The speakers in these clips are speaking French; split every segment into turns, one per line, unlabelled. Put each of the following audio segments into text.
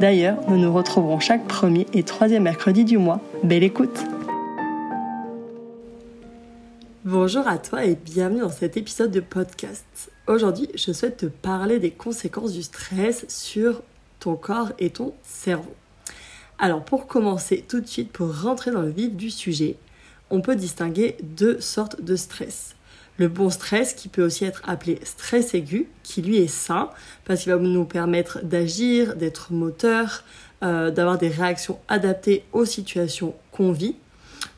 D'ailleurs, nous nous retrouverons chaque premier et troisième mercredi du mois. Belle écoute Bonjour à toi et bienvenue dans cet épisode de podcast. Aujourd'hui, je souhaite te parler des conséquences du stress sur ton corps et ton cerveau. Alors pour commencer tout de suite, pour rentrer dans le vif du sujet, on peut distinguer deux sortes de stress le bon stress qui peut aussi être appelé stress aigu, qui lui est sain parce qu'il va nous permettre d'agir, d'être moteur, euh, d'avoir des réactions adaptées aux situations qu'on vit.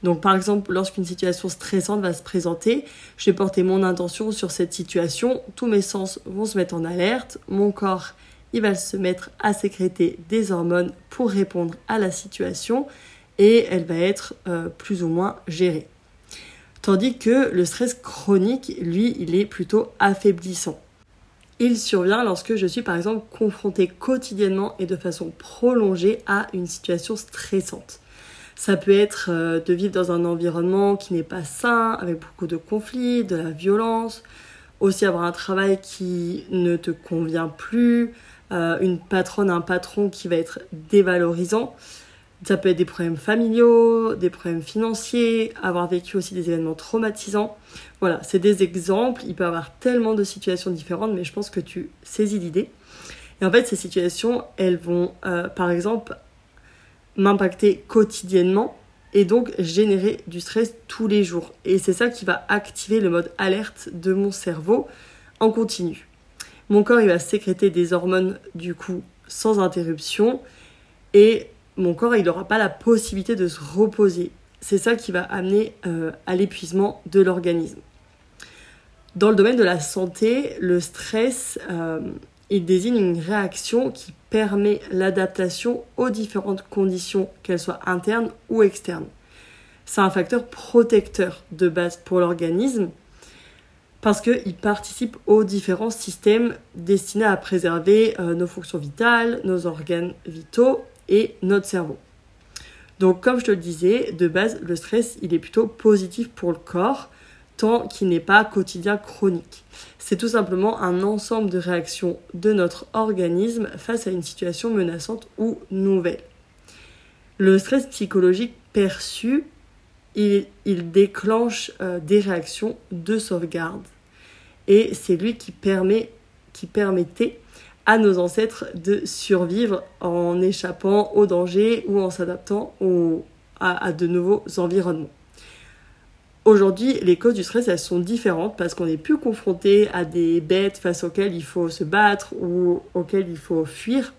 Donc par exemple, lorsqu'une situation stressante va se présenter, je vais porter mon intention sur cette situation, tous mes sens vont se mettre en alerte, mon corps il va se mettre à sécréter des hormones pour répondre à la situation et elle va être euh, plus ou moins gérée. Tandis que le stress chronique, lui, il est plutôt affaiblissant. Il survient lorsque je suis par exemple confrontée quotidiennement et de façon prolongée à une situation stressante. Ça peut être euh, de vivre dans un environnement qui n'est pas sain, avec beaucoup de conflits, de la violence, aussi avoir un travail qui ne te convient plus, euh, une patronne, un patron qui va être dévalorisant. Ça peut être des problèmes familiaux, des problèmes financiers, avoir vécu aussi des événements traumatisants. Voilà, c'est des exemples. Il peut y avoir tellement de situations différentes, mais je pense que tu saisis l'idée. Et en fait, ces situations, elles vont, euh, par exemple, m'impacter quotidiennement et donc générer du stress tous les jours. Et c'est ça qui va activer le mode alerte de mon cerveau en continu. Mon corps, il va sécréter des hormones, du coup, sans interruption. Et mon corps il n'aura pas la possibilité de se reposer. C'est ça qui va amener euh, à l'épuisement de l'organisme. Dans le domaine de la santé, le stress, euh, il désigne une réaction qui permet l'adaptation aux différentes conditions, qu'elles soient internes ou externes. C'est un facteur protecteur de base pour l'organisme parce qu'il participe aux différents systèmes destinés à préserver euh, nos fonctions vitales, nos organes vitaux notre cerveau. Donc comme je te le disais, de base, le stress, il est plutôt positif pour le corps tant qu'il n'est pas quotidien chronique. C'est tout simplement un ensemble de réactions de notre organisme face à une situation menaçante ou nouvelle. Le stress psychologique perçu, il, déclenche euh, des réactions de sauvegarde. Et c'est lui qui, permet, qui permettait à nos ancêtres de survivre en échappant aux dangers ou en s'adaptant à, de nouveaux environnements. Aujourd'hui, les causes du stress, elles sont différentes parce qu'on n'est plus confronté à des bêtes face auxquelles il faut se battre ou auxquelles il faut fuir.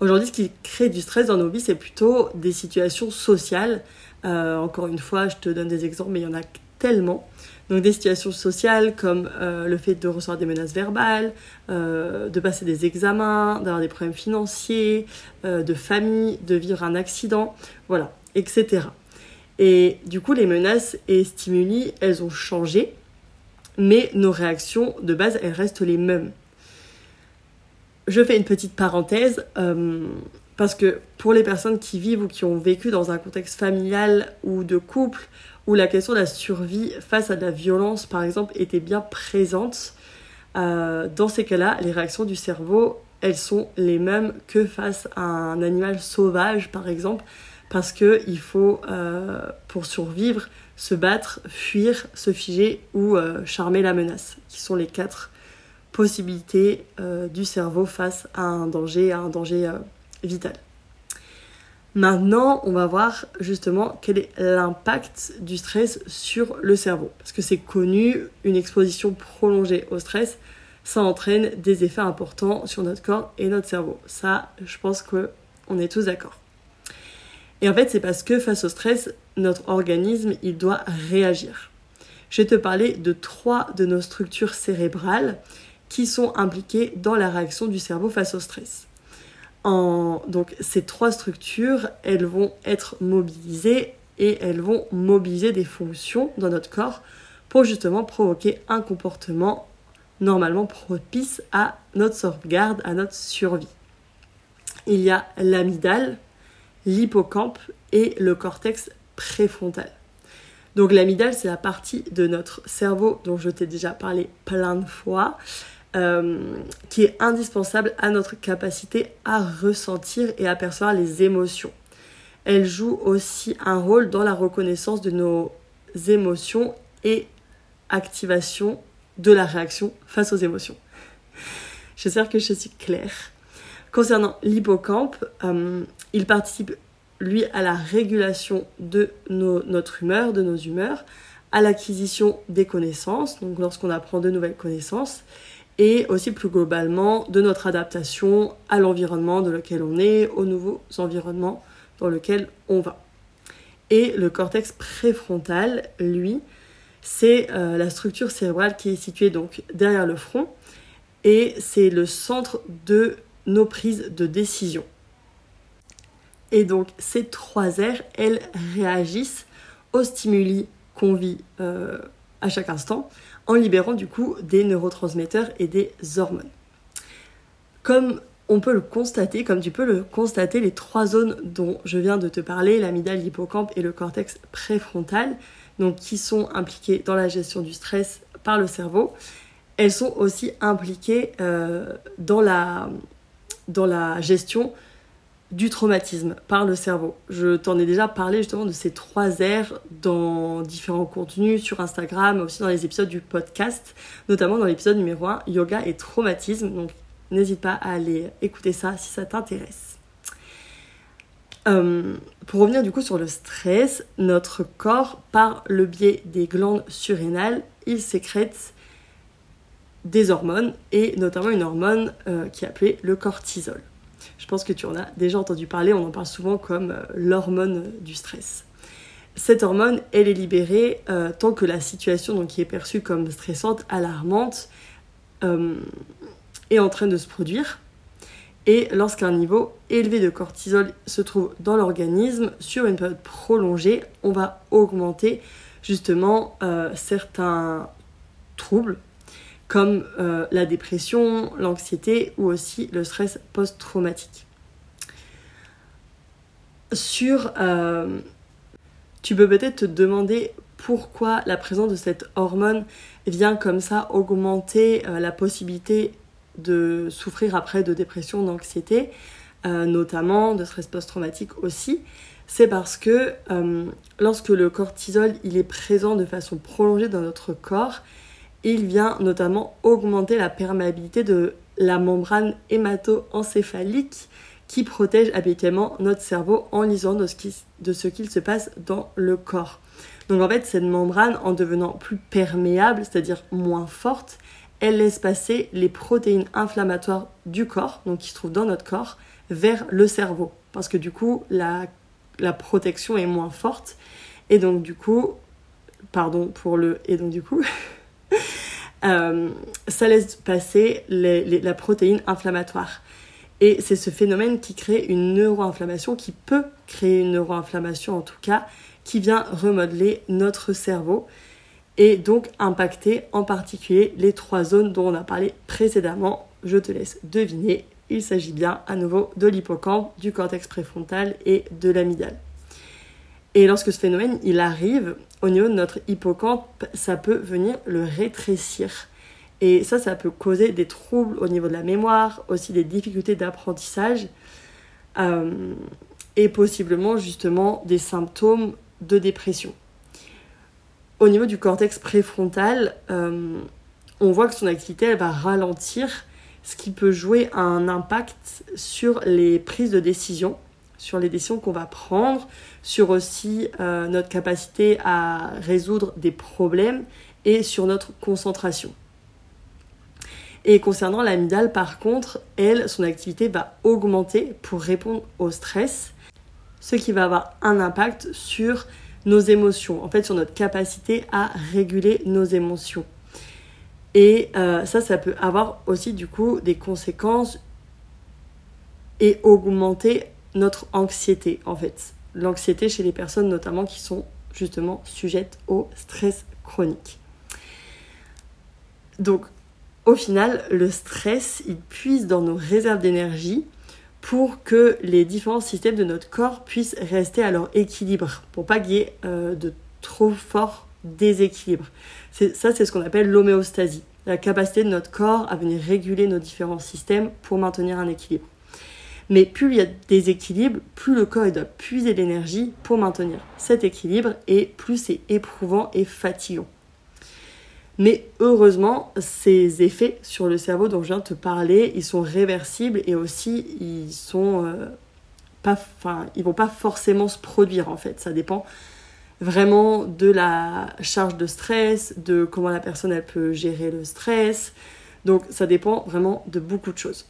Aujourd'hui, ce qui crée du stress dans nos vies, c'est plutôt des situations sociales. Euh, encore une fois, je te donne des exemples, mais il y en a tellement. Donc des situations sociales comme euh, le fait de recevoir des menaces verbales, euh, de passer des examens, d'avoir des problèmes financiers, euh, de famille, de vivre un accident, voilà, etc. Et du coup, les menaces et stimuli, elles ont changé, mais nos réactions de base, elles restent les mêmes. Je fais une petite parenthèse parce que pour les personnes qui vivent ou qui ont vécu dans un contexte familial ou de couple où la question de la survie face à de la violence, par exemple, était bien présente, euh, dans ces cas-là, les réactions du cerveau, elles sont les mêmes que face à un animal sauvage, par exemple, parce qu'il faut, euh, pour survivre, se battre, fuir, se figer ou euh, charmer la menace, qui sont les quatre possibilités du cerveau face à un danger, à un danger vital. Maintenant, on va voir justement quel est l'impact du stress sur le cerveau. Parce que c'est connu, une exposition prolongée au stress, ça entraîne des effets importants sur notre corps et notre cerveau. Ça, je pense qu'on est tous d'accord. Et en fait, c'est parce que face au stress, notre organisme, il doit réagir. Je vais te parler de trois de nos structures cérébrales qui sont impliquées dans la réaction du cerveau face au stress. Donc ces trois structures, elles vont être mobilisées et elles vont mobiliser des fonctions dans notre corps pour justement provoquer un comportement normalement propice à notre sauvegarde, à notre survie. Il y a l'amygdale, l'hippocampe et le cortex préfrontal. Donc l'amygdale, c'est la partie de notre cerveau dont je t'ai déjà parlé plein de fois, euh, qui est indispensable à notre capacité à ressentir et à percevoir les émotions. Elle joue aussi un rôle dans la reconnaissance de nos émotions et activation de la réaction face aux émotions. J'espère que je suis claire. Concernant l'hippocampe, euh, il participe lui à la régulation de notre humeur, de nos humeurs, à l'acquisition des connaissances, donc lorsqu'on apprend de nouvelles connaissances, et aussi plus globalement de notre adaptation à l'environnement dans lequel on est, aux nouveaux environnements dans lesquels on va. Et le cortex préfrontal, lui, c'est euh, la structure cérébrale qui est située donc derrière le front et c'est le centre de nos prises de décision. Et donc ces trois aires, elles réagissent aux stimuli qu'on vit euh, à chaque instant en libérant du coup des neurotransmetteurs et des hormones. Comme on peut le constater, comme tu peux le constater, les trois zones dont je viens de te parler, l'amygdale, l'hippocampe et le cortex préfrontal, donc qui sont impliquées dans la gestion du stress par le cerveau, elles sont aussi impliquées euh, dans, la, dans la gestion du traumatisme par le cerveau. Je t'en ai déjà parlé justement de ces trois aires dans différents contenus sur Instagram, aussi dans les épisodes du podcast, notamment dans l'épisode numéro 1, yoga et traumatisme. Donc n'hésite pas à aller écouter ça si ça t'intéresse. Euh, pour revenir du coup sur le stress, notre corps, par le biais des glandes surrénales, il sécrète des hormones et notamment une hormone euh, qui est appelée le cortisol. Je pense que tu en as déjà entendu parler, on en parle souvent comme euh, l'hormone du stress. Cette hormone, elle est libérée euh, tant que la situation donc, qui est perçue comme stressante, alarmante, euh, est en train de se produire. Et lorsqu'un niveau élevé de cortisol se trouve dans l'organisme, sur une période prolongée, on va augmenter justement certains troubles comme euh, la dépression, l'anxiété ou aussi le stress post-traumatique. Sur, euh, tu peux peut-être te demander pourquoi la présence de cette hormone vient comme ça augmenter euh, la possibilité de souffrir après de dépression, d'anxiété, notamment de stress post-traumatique aussi. C'est parce que lorsque le cortisol il est présent de façon prolongée dans notre corps, il vient notamment augmenter la perméabilité de la membrane hémato-encéphalique qui protège habituellement notre cerveau en lisant de ce qu'il se passe dans le corps. Donc en fait, cette membrane, en devenant plus perméable, c'est-à-dire moins forte, elle laisse passer les protéines inflammatoires du corps, donc qui se trouvent dans notre corps, vers le cerveau. Parce que du coup, la, la protection est moins forte. Et donc du coup, pardon pour le... Et donc du coup... Euh, ça laisse passer la protéine inflammatoire. Et c'est ce phénomène qui crée une neuroinflammation, qui peut créer une neuroinflammation en tout cas, qui vient remodeler notre cerveau et donc impacter en particulier les trois zones dont on a parlé précédemment. Je te laisse deviner. Il s'agit bien à nouveau de l'hippocampe, du cortex préfrontal et de l'amygdale. Et lorsque ce phénomène il arrive au niveau de notre hippocampe, ça peut venir le rétrécir. Et ça, ça peut causer des troubles au niveau de la mémoire, aussi des difficultés d'apprentissage euh, et possiblement justement des symptômes de dépression. Au niveau du cortex préfrontal, euh, on voit que son activité elle va ralentir, ce qui peut jouer un impact sur les prises de décision sur les décisions qu'on va prendre, sur aussi euh, notre capacité à résoudre des problèmes et sur notre concentration. Et concernant l'amygdale, par contre, elle, son activité va augmenter pour répondre au stress, ce qui va avoir un impact sur nos émotions, en fait sur notre capacité à réguler nos émotions. Et euh, ça, ça peut avoir aussi du coup des conséquences et augmenter notre anxiété en fait. L'anxiété chez les personnes notamment qui sont justement sujettes au stress chronique. Donc au final, le stress, il puise dans nos réserves d'énergie pour que les différents systèmes de notre corps puissent rester à leur équilibre, pour pas qu'il y ait euh, de trop forts déséquilibres. Ça, c'est ce qu'on appelle l'homéostasie, la capacité de notre corps à venir réguler nos différents systèmes pour maintenir un équilibre. Mais plus il y a des équilibres, plus le corps doit puiser l'énergie pour maintenir cet équilibre et plus c'est éprouvant et fatigant. Mais heureusement, ces effets sur le cerveau dont je viens de te parler, ils sont réversibles et aussi ils sont euh, pas, ils vont pas forcément se produire en fait. Ça dépend vraiment de la charge de stress, de comment la personne peut gérer le stress. Donc ça dépend vraiment de beaucoup de choses.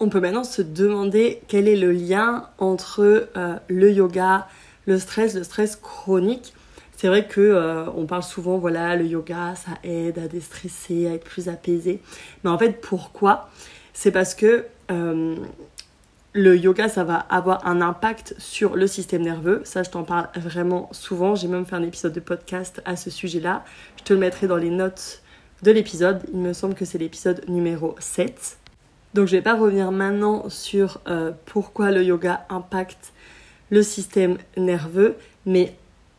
On peut maintenant se demander quel est le lien entre euh, le yoga, le stress, le stress chronique c'est vrai que euh, on parle souvent, voilà, le yoga, ça aide à déstresser, à être plus apaisé. Mais en fait, pourquoi? C'est parce que euh, le yoga, ça va avoir un impact sur le système nerveux. Ça, je t'en parle vraiment souvent. J'ai même fait un épisode de podcast à ce sujet-là. Je te le mettrai dans les notes de l'épisode. Il me semble que c'est l'épisode numéro 7. Donc je ne vais pas revenir maintenant sur euh, pourquoi le yoga impacte le système nerveux, mais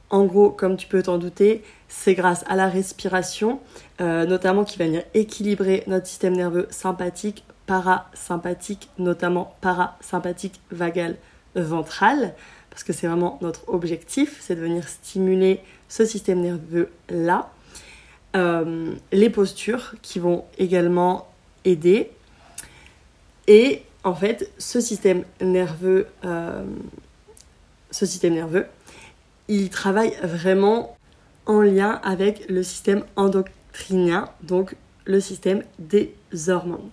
en gros, comme tu peux t'en douter, c'est grâce à la respiration, euh, notamment qui va venir équilibrer notre système nerveux sympathique, parasympathique, notamment parasympathique vagal ventral, parce que c'est vraiment notre objectif, c'est de venir stimuler ce système nerveux-là. Euh, les postures qui vont également aider. Et en fait, ce système nerveux, euh, ce système nerveux, il travaille vraiment en lien avec le système endocrinien, donc le système des hormones.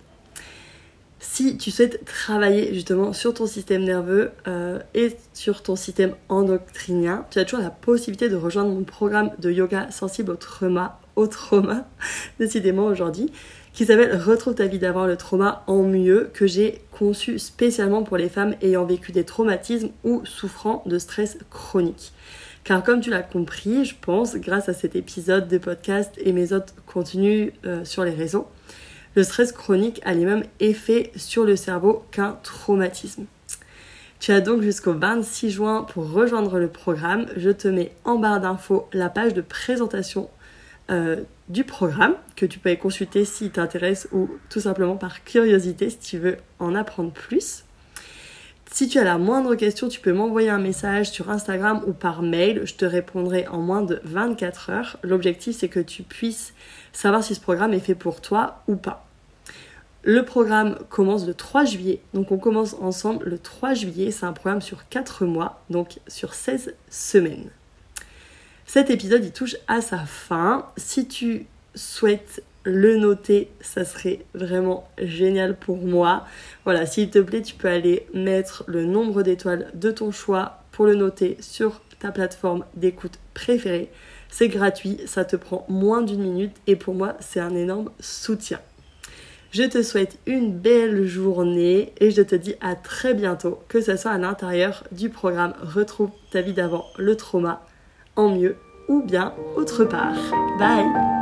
Si tu souhaites travailler justement sur ton système nerveux euh, et sur ton système endocrinien, tu as toujours la possibilité de rejoindre mon programme de yoga sensible au trauma, au trauma, décidément aujourd'hui, qui s'appelle Retrouve ta vie d'avant le trauma en mieux, que j'ai conçu spécialement pour les femmes ayant vécu des traumatismes ou souffrant de stress chronique. Car comme tu l'as compris, je pense, grâce à cet épisode de podcast et mes autres contenus euh, sur les réseaux, le stress chronique a les mêmes effets sur le cerveau qu'un traumatisme. Tu as donc jusqu'au 26 juin pour rejoindre le programme. Je te mets en barre d'infos la page de présentation euh, du programme que tu peux consulter si t'intéresse ou tout simplement par curiosité si tu veux en apprendre plus. Si tu as la moindre question, tu peux m'envoyer un message sur Instagram ou par mail. Je te répondrai en moins de 24 heures. L'objectif, c'est que tu puisses savoir si ce programme est fait pour toi ou pas. Le programme commence le 3 juillet. Donc on commence ensemble le 3 juillet. C'est un programme sur 4 mois, donc sur 16 semaines. Cet épisode, il touche à sa fin. Si tu souhaites le noter, ça serait vraiment génial pour moi. Voilà, s'il te plaît, tu peux aller mettre le nombre d'étoiles de ton choix pour le noter sur ta plateforme d'écoute préférée. C'est gratuit, ça te prend moins d'une minute et pour moi, c'est un énorme soutien. Je te souhaite une belle journée et je te dis à très bientôt, que ce soit à l'intérieur du programme Retrouve ta vie d'avant le trauma en mieux ou bien autre part. Bye